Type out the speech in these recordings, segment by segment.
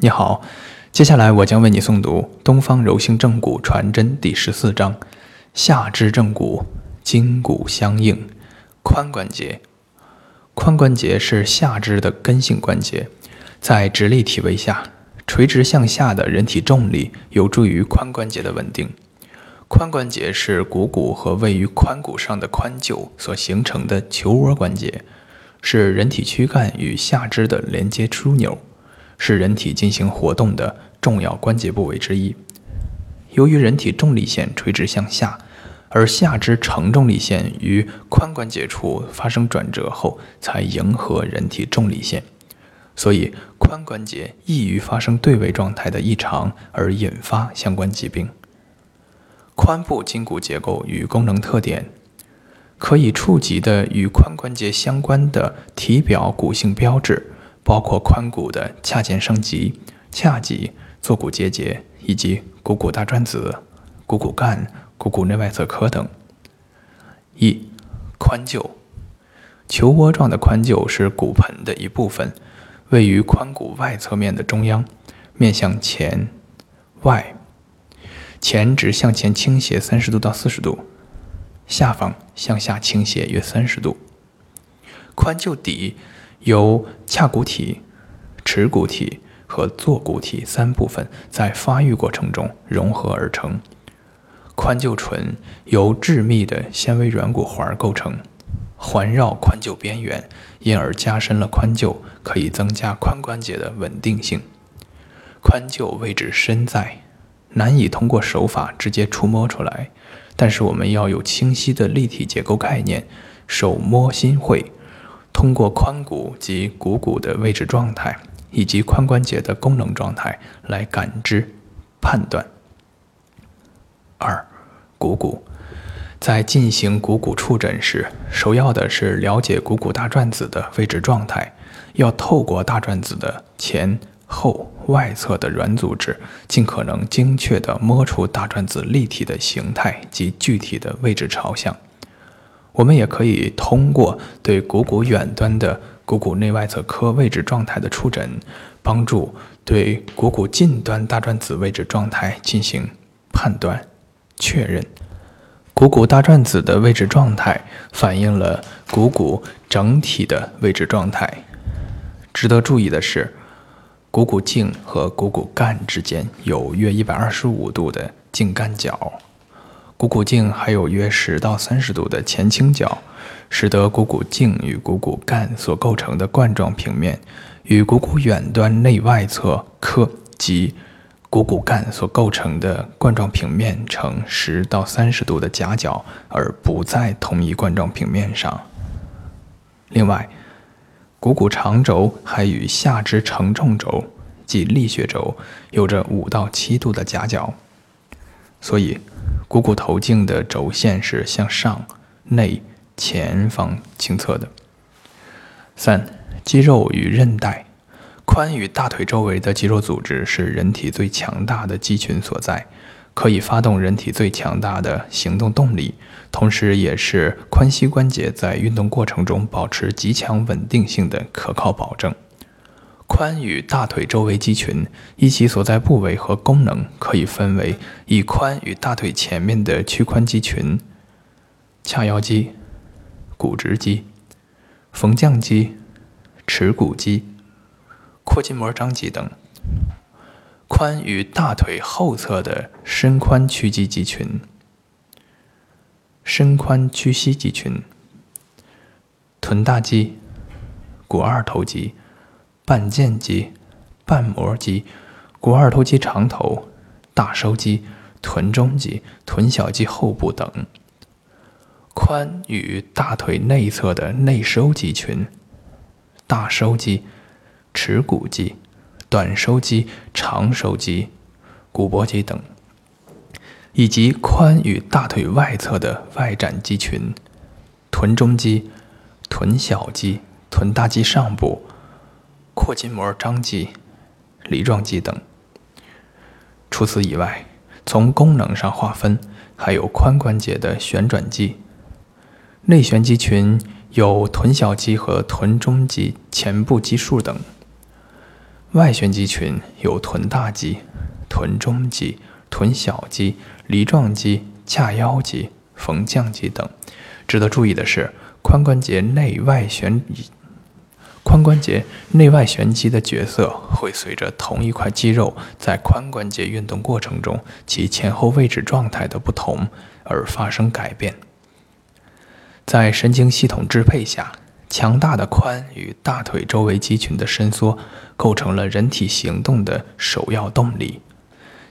你好，接下来我将为你诵读《东方柔性正骨传真》第十四章：下肢正骨，筋骨相应，髋关节。髋关节是下肢的根性关节，在直立体位下，垂直向下的人体重力有助于髋关节的稳定。髋关节是股骨和位于髋骨上的髋臼所形成的球窝关节，是人体躯干与下肢的连接枢纽。是人体进行活动的重要关节部位之一。由于人体重力线垂直向下，而下肢承重力线于髋关节处发生转折后，才迎合人体重力线，所以髋关节易于发生对位状态的异常，而引发相关疾病。髋部筋骨结构与功能特点，可以触及的与髋关节相关的体表骨性标志。包括髋骨的髂前升棘、髂脊、坐骨结节，以及股骨大转子、股骨干、股骨内外侧髁等。一、髋臼，球窝状的髋臼是骨盆的一部分，位于髋骨外侧面的中央，面向前、外，前直向前倾斜三十度到四十度，下方向下倾斜约三十度。髋臼底。由髂骨体、耻骨体和坐骨体三部分在发育过程中融合而成。髋臼唇由致密的纤维软骨环构成，环绕髋臼边缘，因而加深了髋臼，可以增加髋关节的稳定性。髋臼位置深在，难以通过手法直接触摸出来，但是我们要有清晰的立体结构概念，手摸心会。通过髋骨及股骨的位置状态，以及髋关节的功能状态来感知、判断。二、股骨在进行股骨触诊时，首要的是了解股骨大转子的位置状态，要透过大转子的前后外侧的软组织，尽可能精确地摸出大转子立体的形态及具体的位置朝向。我们也可以通过对股骨远端的股骨内外侧髁位置状态的触诊，帮助对股骨近端大转子位置状态进行判断确认。股骨大转子的位置状态反映了股骨整体的位置状态。值得注意的是，股骨颈和股骨干之间有约一百二十五度的颈干角。股骨颈还有约十到三十度的前倾角，使得股骨颈与股骨干所构成的冠状平面，与股骨远端内外侧髁及股骨干所构成的冠状平面呈十到三十度的夹角，而不在同一冠状平面上。另外，股骨长轴还与下肢承重轴及力学轴有着五到七度的夹角，所以。股骨头颈的轴线是向上、内、前方倾侧的。三、肌肉与韧带，髋与大腿周围的肌肉组织是人体最强大的肌群所在，可以发动人体最强大的行动动力，同时也是髋膝关节在运动过程中保持极强稳定性的可靠保证。髋与大腿周围肌群，依其所在部位和功能，可以分为以髋与大腿前面的屈髋肌群、髂腰肌、股直肌、缝匠肌、耻骨肌、阔筋膜张肌等；髋与大腿后侧的伸髋屈肌肌群、伸髋屈膝肌群、臀大肌、股二头肌。半腱肌、半膜肌、股二头肌长头、大收肌、臀中肌、臀小肌后部等；髋与大腿内侧的内收肌群、大收肌、耻骨肌、短收肌、长收肌、股脖肌等；以及髋与大腿外侧的外展肌群、臀中肌、臀小肌、臀大肌上部。阔筋膜张肌、梨状肌等。除此以外，从功能上划分，还有髋关节的旋转肌。内旋肌群有臀小肌和臀中肌前部肌束等。外旋肌群有臀大肌、臀中肌、臀小肌、梨状肌、髂腰肌、缝降肌等。值得注意的是，髋关节内外旋髋关节内外旋肌的角色会随着同一块肌肉在髋关节运动过程中其前后位置状态的不同而发生改变。在神经系统支配下。强大的髋与大腿周围肌群的伸缩，构成了人体行动的首要动力。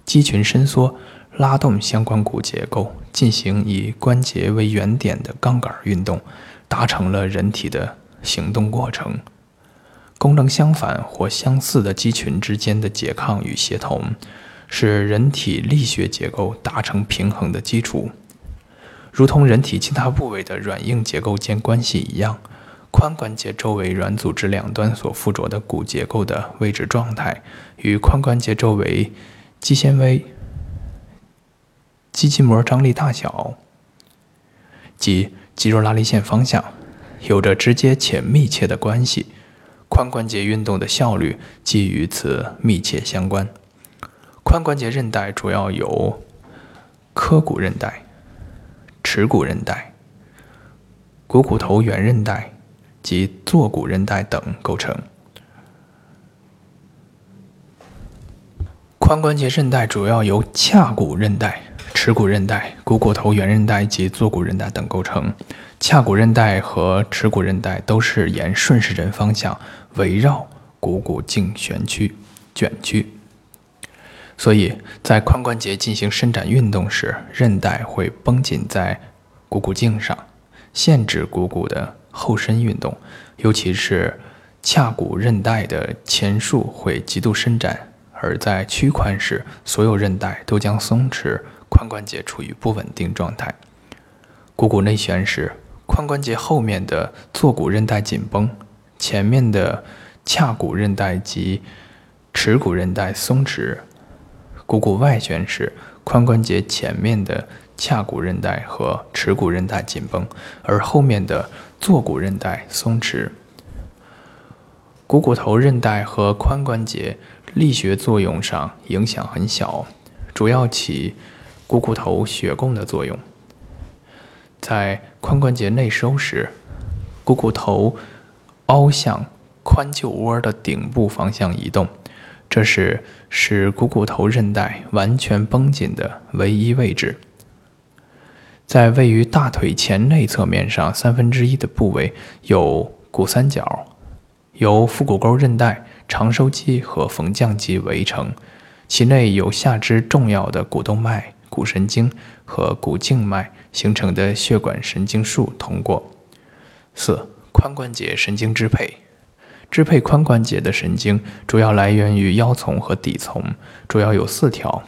肌群伸缩拉动相关骨结构，进行以关节为原点的杠杆运动，达成了人体的行动过程。功能相反或相似的肌群之间的拮抗与协同，是人体力学结构达成平衡的基础。如同人体其他部位的软硬结构间关系一样。髋关节周围软组织两端所附着的骨结构的位置状态，与髋关节周围肌纤维、肌筋膜张力大小及肌肉拉力线方向有着直接且密切的关系。髋关节运动的效率即与此密切相关。髋关节韧带主要由髁骨韧带、耻骨韧带、股骨头圆韧带。及坐骨韧带等构成。髋关节韧带主要由髂骨韧带、耻骨韧带、股骨头圆韧带及坐骨韧带等构成。髂骨韧带和耻骨韧带都是沿顺时针方向围绕股骨颈旋曲、卷曲，所以在髋关节进行伸展运动时，韧带会绷紧在股骨颈上，限制股骨的。后伸运动，尤其是髂骨韧带的前束会极度伸展，而在屈髋时，所有韧带都将松弛，髋关节处于不稳定状态。股骨内旋时，髋关节后面的坐骨韧带紧绷，前面的髂骨韧带及耻骨韧带松弛。股骨外旋时，髋关节前面的髂骨韧带和耻骨韧带紧绷，而后面的坐骨韧带松弛。股骨头韧带和髋关节力学作用上影响很小，主要起股骨头血供的作用。在髋关节内收时，股骨头凹向髋臼窝的顶部方向移动，这是使股骨头韧带完全绷紧的唯一位置。在位于大腿前内侧面上三分之一的部位有股三角，由腹股沟韧带、长收肌和缝降肌围成，其内有下肢重要的股动脉、股神经和股静脉形成的血管神经束通过。四、髋关节神经支配，支配髋关节的神经主要来源于腰丛和底丛，主要有四条：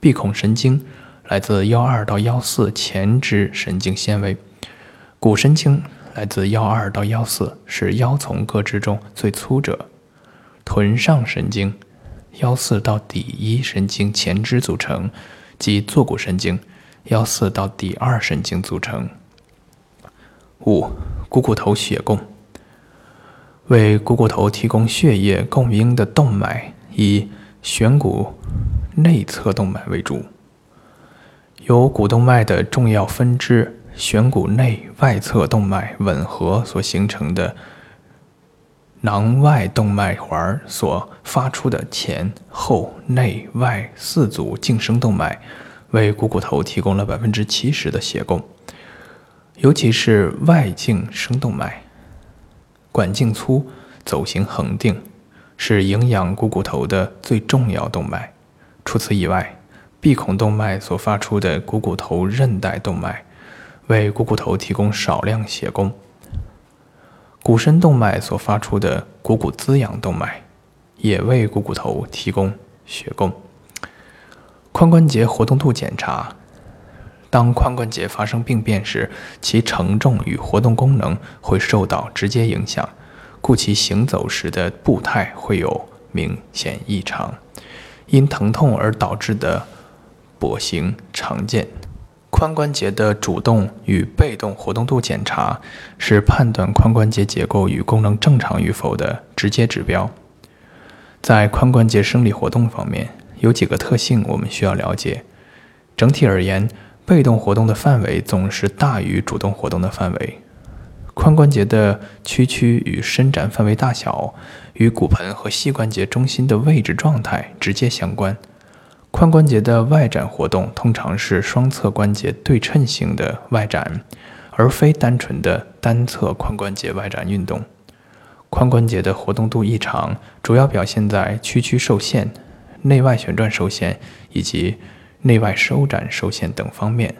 闭孔神经。来自幺二到幺四前肢神经纤维，股神经来自幺二到幺四，是腰丛各支中最粗者。臀上神经幺四到底一神经前支组成，即坐骨神经幺四到第二神经组成。五、股骨头血供，为股骨头提供血液供应的动脉以旋骨内侧动脉为主。由股动脉的重要分支旋骨内外侧动脉吻合所形成的囊外动脉环所发出的前后内外四组颈声动脉，为股骨头提供了百分之七十的血供。尤其是外径生动脉，管径粗，走行恒定，是营养股骨头的最重要动脉。除此以外，闭孔动脉所发出的股骨头韧带动脉，为股骨头提供少量血供；股深动脉所发出的股骨滋养动脉，也为股骨头提供血供。髋关节活动度检查：当髋关节发生病变时，其承重与活动功能会受到直接影响，故其行走时的步态会有明显异常。因疼痛而导致的。跛行常见，髋关节的主动与被动活动度检查是判断髋关节结构与功能正常与否的直接指标。在髋关节生理活动方面，有几个特性我们需要了解。整体而言，被动活动的范围总是大于主动活动的范围。髋关节的屈曲与伸展范围大小与骨盆和膝关节中心的位置状态直接相关。髋关节的外展活动通常是双侧关节对称性的外展，而非单纯的单侧髋关节外展运动。髋关节的活动度异常，主要表现在屈曲受限、内外旋转受限以及内外收展受限等方面。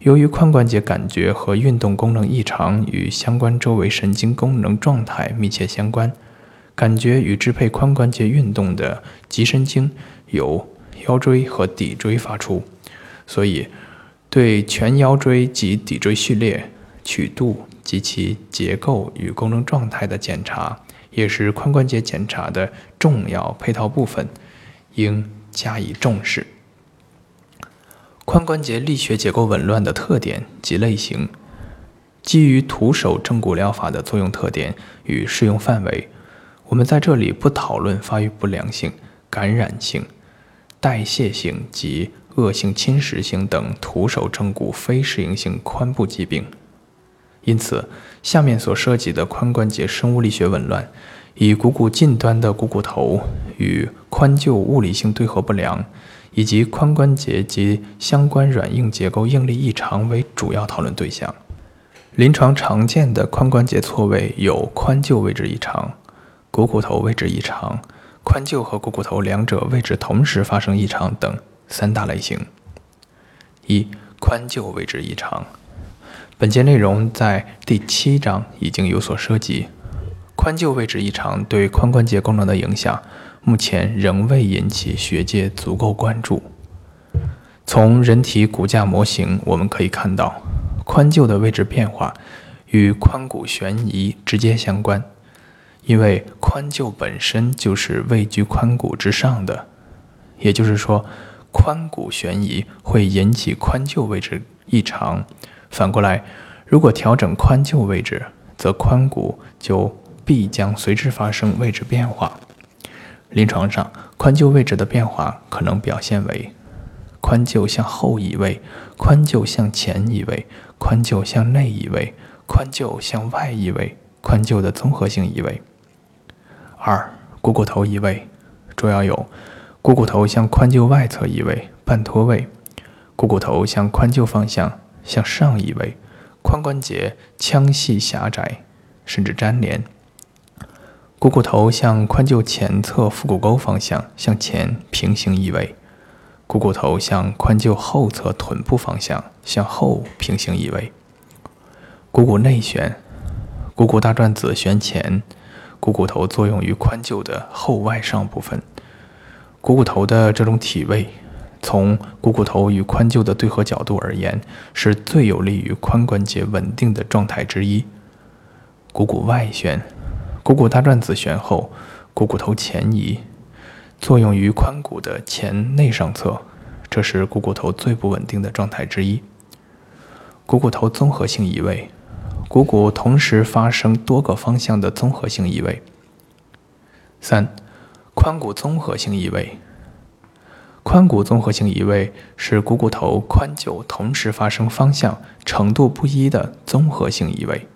由于髋关节感觉和运动功能异常与相关周围神经功能状态密切相关，感觉与支配髋关节运动的脊神经由腰椎和骶椎发出，所以对全腰椎及骶椎序列、曲度及其结构与功能状态的检查，也是髋关节检查的重要配套部分，应加以重视。髋关节力学结构紊乱的特点及类型，基于徒手正骨疗法的作用特点与适用范围，我们在这里不讨论发育不良性、感染性、代谢性及恶性侵蚀性等徒手正骨非适应性髋部疾病。因此，下面所涉及的髋关节生物力学紊乱，以股骨近端的股骨头与髋臼物理性对合不良。以及髋关节及相关软硬结构应力异常为主要讨论对象。临床常见的髋关节错位有髋臼位置异常、股骨头位置异常、髋臼和股骨头两者位置同时发生异常等三大类型。一、髋臼位置异常。本节内容在第七章已经有所涉及。髋臼位置异常对髋关节功能的影响。目前仍未引起学界足够关注。从人体骨架模型我们可以看到，髋臼的位置变化与髋骨悬移直接相关，因为髋臼本身就是位居髋骨之上的，也就是说，髋骨悬移会引起髋臼位置异常。反过来，如果调整髋臼位置，则髋骨就必将随之发生位置变化。临床上，髋臼位置的变化可能表现为：髋臼向后移位、髋臼向前移位、髋臼向内移位、髋臼向外移位、髋臼的综合性移位。二、股骨头移位，主要有股骨头向髋臼外侧移位、半脱位；股骨头向髋臼方向向上移位；髋关节腔隙狭窄，甚至粘连。股骨头向髋臼前侧腹股沟方向向前平行移位，股骨头向髋臼后侧臀部方向向后平行移位。股骨内旋，股骨大转子旋前，股骨头作用于髋臼的后外上部分。股骨头的这种体位，从股骨头与髋臼的对合角度而言，是最有利于髋关节稳定的状态之一。股骨外旋。股骨大转子旋后，股骨头前移，作用于髋骨的前内上侧，这是股骨头最不稳定的状态之一。股骨头综合性移位，股骨同时发生多个方向的综合性移位。三、髋骨综合性移位。髋骨综合性移位是股骨头、髋臼同时发生方向程度不一的综合性移位。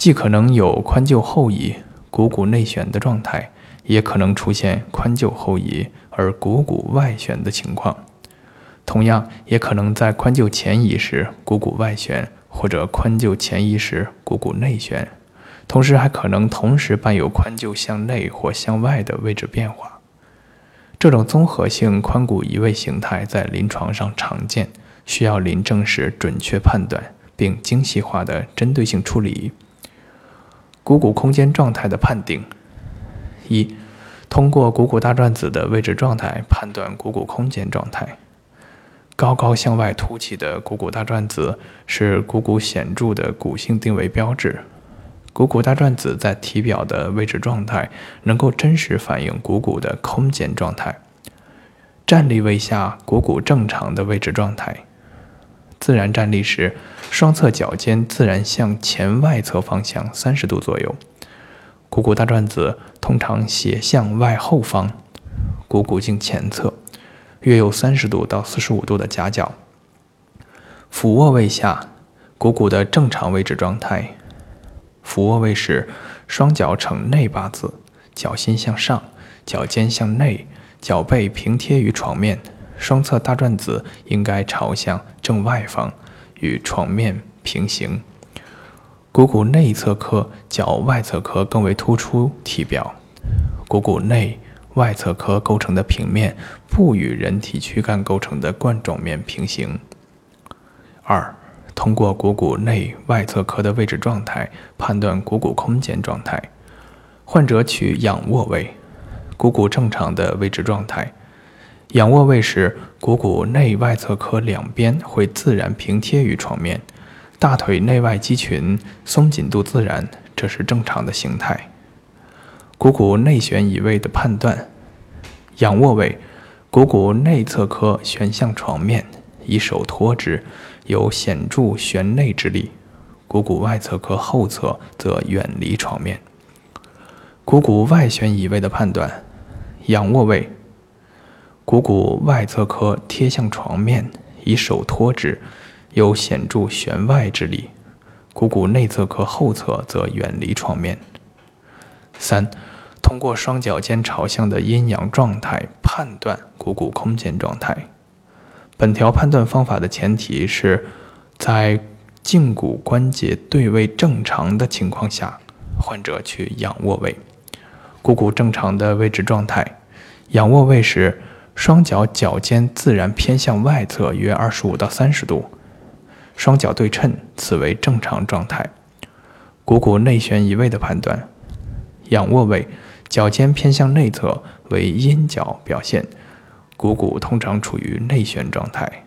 既可能有髋臼后移、股骨内旋的状态，也可能出现髋臼后移而股骨外旋的情况。同样，也可能在髋臼前移时股骨外旋，或者髋臼前移时股骨内旋。同时，还可能同时伴有髋臼向内或向外的位置变化。这种综合性髋骨移位形态在临床上常见，需要临证时准确判断并精细化的针对性处理。股骨空间状态的判定：一、通过股骨大转子的位置状态判断股骨空间状态。高高向外凸起的股骨大转子是股骨显著的骨性定位标志。股骨大转子在体表的位置状态能够真实反映股骨的空间状态。站立位下股骨正常的位置状态。自然站立时，双侧脚尖自然向前外侧方向三十度左右。股骨大转子通常斜向外后方，股骨颈前侧，约有三十度到四十五度的夹角。俯卧位下，股骨的正常位置状态。俯卧位时，双脚呈内八字，脚心向上，脚尖向内，脚背平贴于床面，双侧大转子应该朝向正外方，与床面平行。股骨内侧髁较外侧髁更为突出体表，股骨内外侧髁构成的平面不与人体躯干构成的冠状面平行。二。通过股骨内外侧髁的位置状态判断股骨空间状态。患者取仰卧位，股骨正常的位置状态。仰卧位时，股骨内外侧髁两边会自然平贴于床面，大腿内外肌群松紧度自然，这是正常的形态。股骨内旋移位的判断：仰卧位，股骨内侧髁旋向床面，以手托之。有显著旋内之力，股骨外侧髁后侧则远离床面。股骨外旋移位的判断：仰卧位，股骨外侧髁贴向床面，以手托之，有显著旋外之力；股骨内侧髁后侧则远离床面。三、通过双脚尖朝向的阴阳状态判断股骨空间状态。本条判断方法的前提是，在胫骨关节对位正常的情况下，患者去仰卧位，股骨正常的位置状态。仰卧位时，双脚脚尖自然偏向外侧约二十五到三十度，双脚对称，此为正常状态。股骨内旋移位的判断：仰卧位，脚尖偏向内侧为阴角表现。股骨通常处于内旋状态。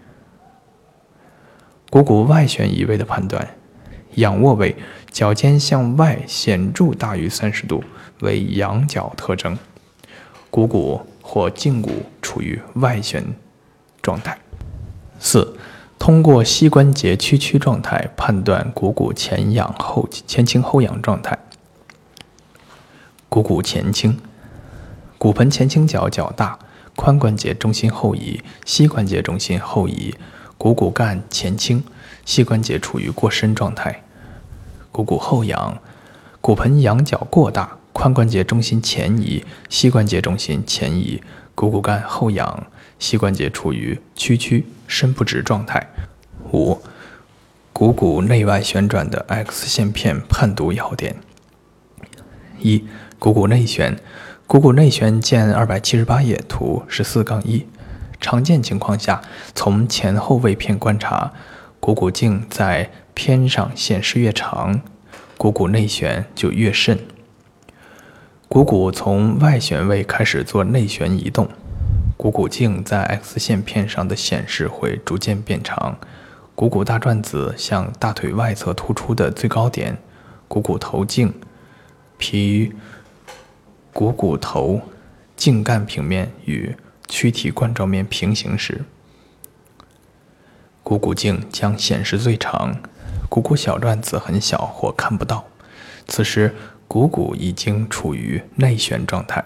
股骨外旋移位的判断：仰卧位，脚尖向外显著大于三十度，为仰角特征。股骨或胫骨处于外旋状态。四、通过膝关节屈曲状态判断股骨前仰后前倾后仰状态。股骨前倾，骨盆前倾角较大。髋关节中心后移，膝关节中心后移，股骨干前倾，膝关节处于过伸状态。股骨后仰，骨盆仰角过大，髋关节中心前移，膝关节中心前移，股骨干后仰，膝关节处于屈曲伸不直状态。五、股骨内外旋转的 X 线片判读要点：一、股骨内旋。股骨内旋见二百七十八页图十四杠一。常见情况下，从前后位片观察，股骨颈在片上显示越长，股骨内旋就越甚。股骨从外旋位开始做内旋移动，股骨颈在 X 线片上的显示会逐渐变长。股骨大转子向大腿外侧突出的最高点，股骨头颈皮。股骨头茎干平面与躯体冠状面平行时，股骨颈将显示最长，股骨小转子很小或看不到。此时股骨已经处于内旋状态。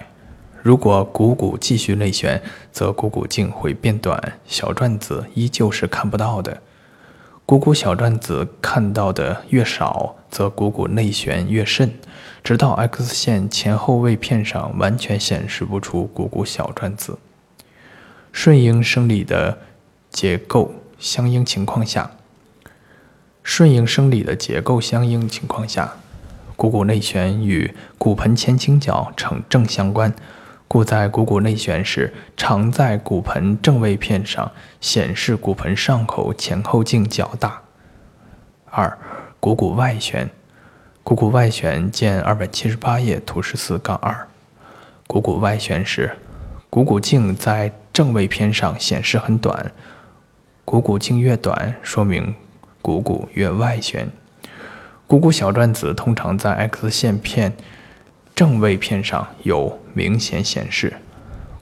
如果股骨继续内旋，则股骨颈会变短，小转子依旧是看不到的。股骨小转子看到的越少，则股骨内旋越甚，直到 X 线前后位片上完全显示不出股骨小转子。顺应生理的结构相应情况下，顺应生理的结构相应情况下，股骨内旋与骨盆前倾角呈正相关。故在股骨内旋时，常在骨盆正位片上显示骨盆上口前后径较大。二、股骨外旋，股骨外旋见二百七十八页图十四杠二。股骨外旋时，股骨径在正位片上显示很短，股骨径越短，说明股骨越外旋。股骨小转子通常在 X 线片。正位片上有明显显示，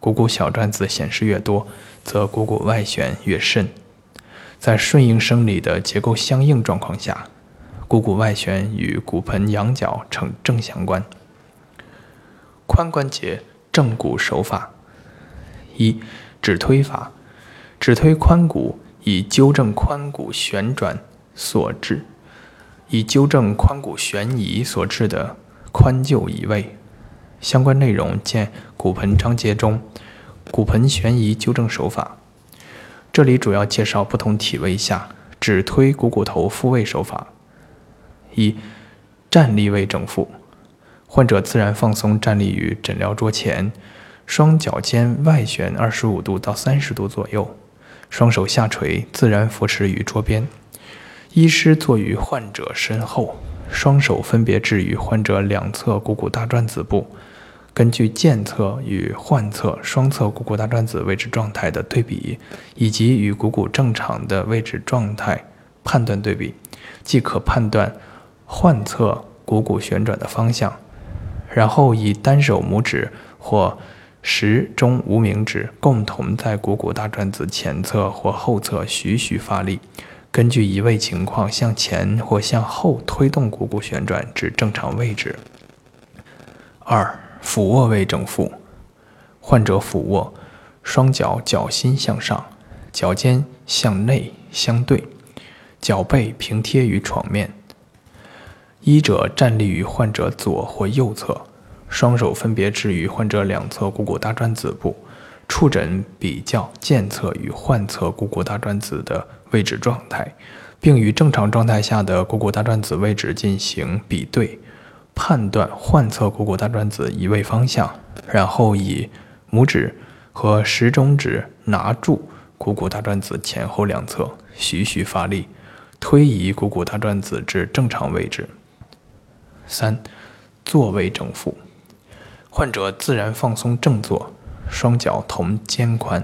股骨小转子显示越多，则股骨外旋越甚。在顺应生理的结构相应状况下，股骨外旋与骨盆仰角呈正相关。髋关节正骨手法：一、指推法，指推髋骨以纠正髋骨旋转所致，以纠正髋骨旋移所致的髋臼移位。相关内容见骨盆章节中骨盆旋移纠正手法。这里主要介绍不同体位下指推股骨头复位手法。一、站立位整复。患者自然放松站立于诊疗桌前，双脚尖外旋二十五度到三十度左右，双手下垂，自然扶持于桌边。医师坐于患者身后，双手分别置于患者两侧股骨大转子部，根据健侧与患侧双侧股骨大转子位置状态的对比，以及与股骨正常的位置状态判断对比，即可判断患侧股骨旋转的方向。然后以单手拇指或食中无名指共同在股骨大转子前侧或后侧徐徐发力，根据移位情况向前或向后推动股骨旋转至正常位置。二、俯卧位整复。患者俯卧，双脚脚心向上，脚尖向内相对，脚背平贴于床面。医者站立于患者左或右侧，双手分别置于患者两侧股骨大转子部，触诊比较健侧与患侧股骨大转子的位置状态，并与正常状态下的股骨大转子位置进行比对，判断患侧股骨大转子移位方向。然后以拇指和食中指拿住股骨大转子前后两侧，徐徐发力，推移股骨大转子至正常位置。三、坐位正复。患者自然放松正坐，双脚同肩宽，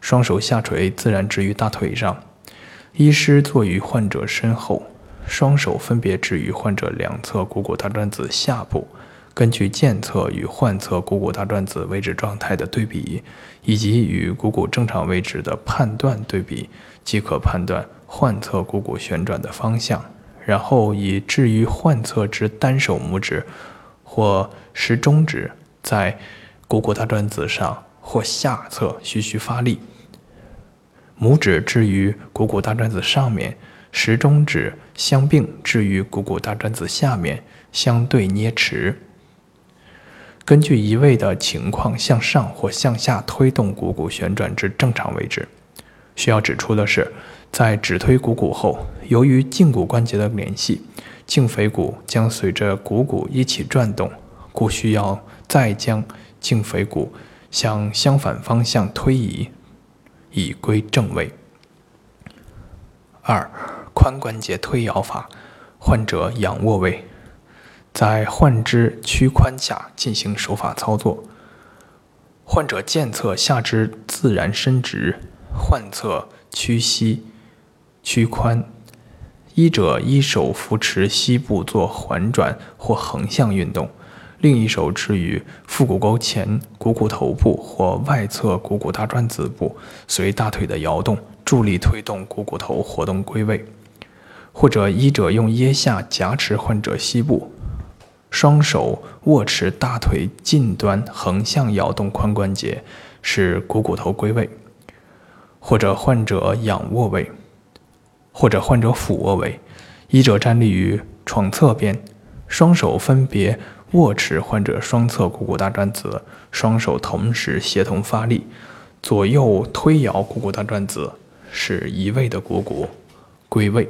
双手下垂，自然置于大腿上。医师坐于患者身后，双手分别置于患者两侧股骨大转子下部，根据健侧与患侧股骨大转子位置状态的对比，以及与股骨正常位置的判断对比，即可判断患侧股骨旋转的方向。然后以置于患侧之单手拇指或食中指在股骨大转子上或下侧徐徐发力，拇指置于股骨大转子上面，食中指相并置于股骨大转子下面，相对捏持。根据移位的情况向上或向下推动股骨旋转至正常位置。需要指出的是。在指推股骨后，由于胫骨关节的联系，胫腓骨将随着股骨一起转动，故需要再将胫腓骨向相反方向推移，以归正位。二、髋关节推摇法，患者仰卧位，在患肢屈髋下进行手法操作。患者健侧下肢自然伸直，患侧屈膝。屈髋，医者一手扶持膝部做环转或横向运动，另一手置于腹股沟前股骨头部或外侧股骨大转子部，随大腿的摇动助力推动股骨头活动归位。或者医者用腋下夹持患者膝部，双手握持大腿近端横向摇动髋关节，使股骨头归位。或者患者仰卧位。或者患者俯卧位，医者站立于床侧边，双手分别握持患者双侧股骨大转子，双手同时协同发力，左右推摇股骨大转子，使移位的股骨归位。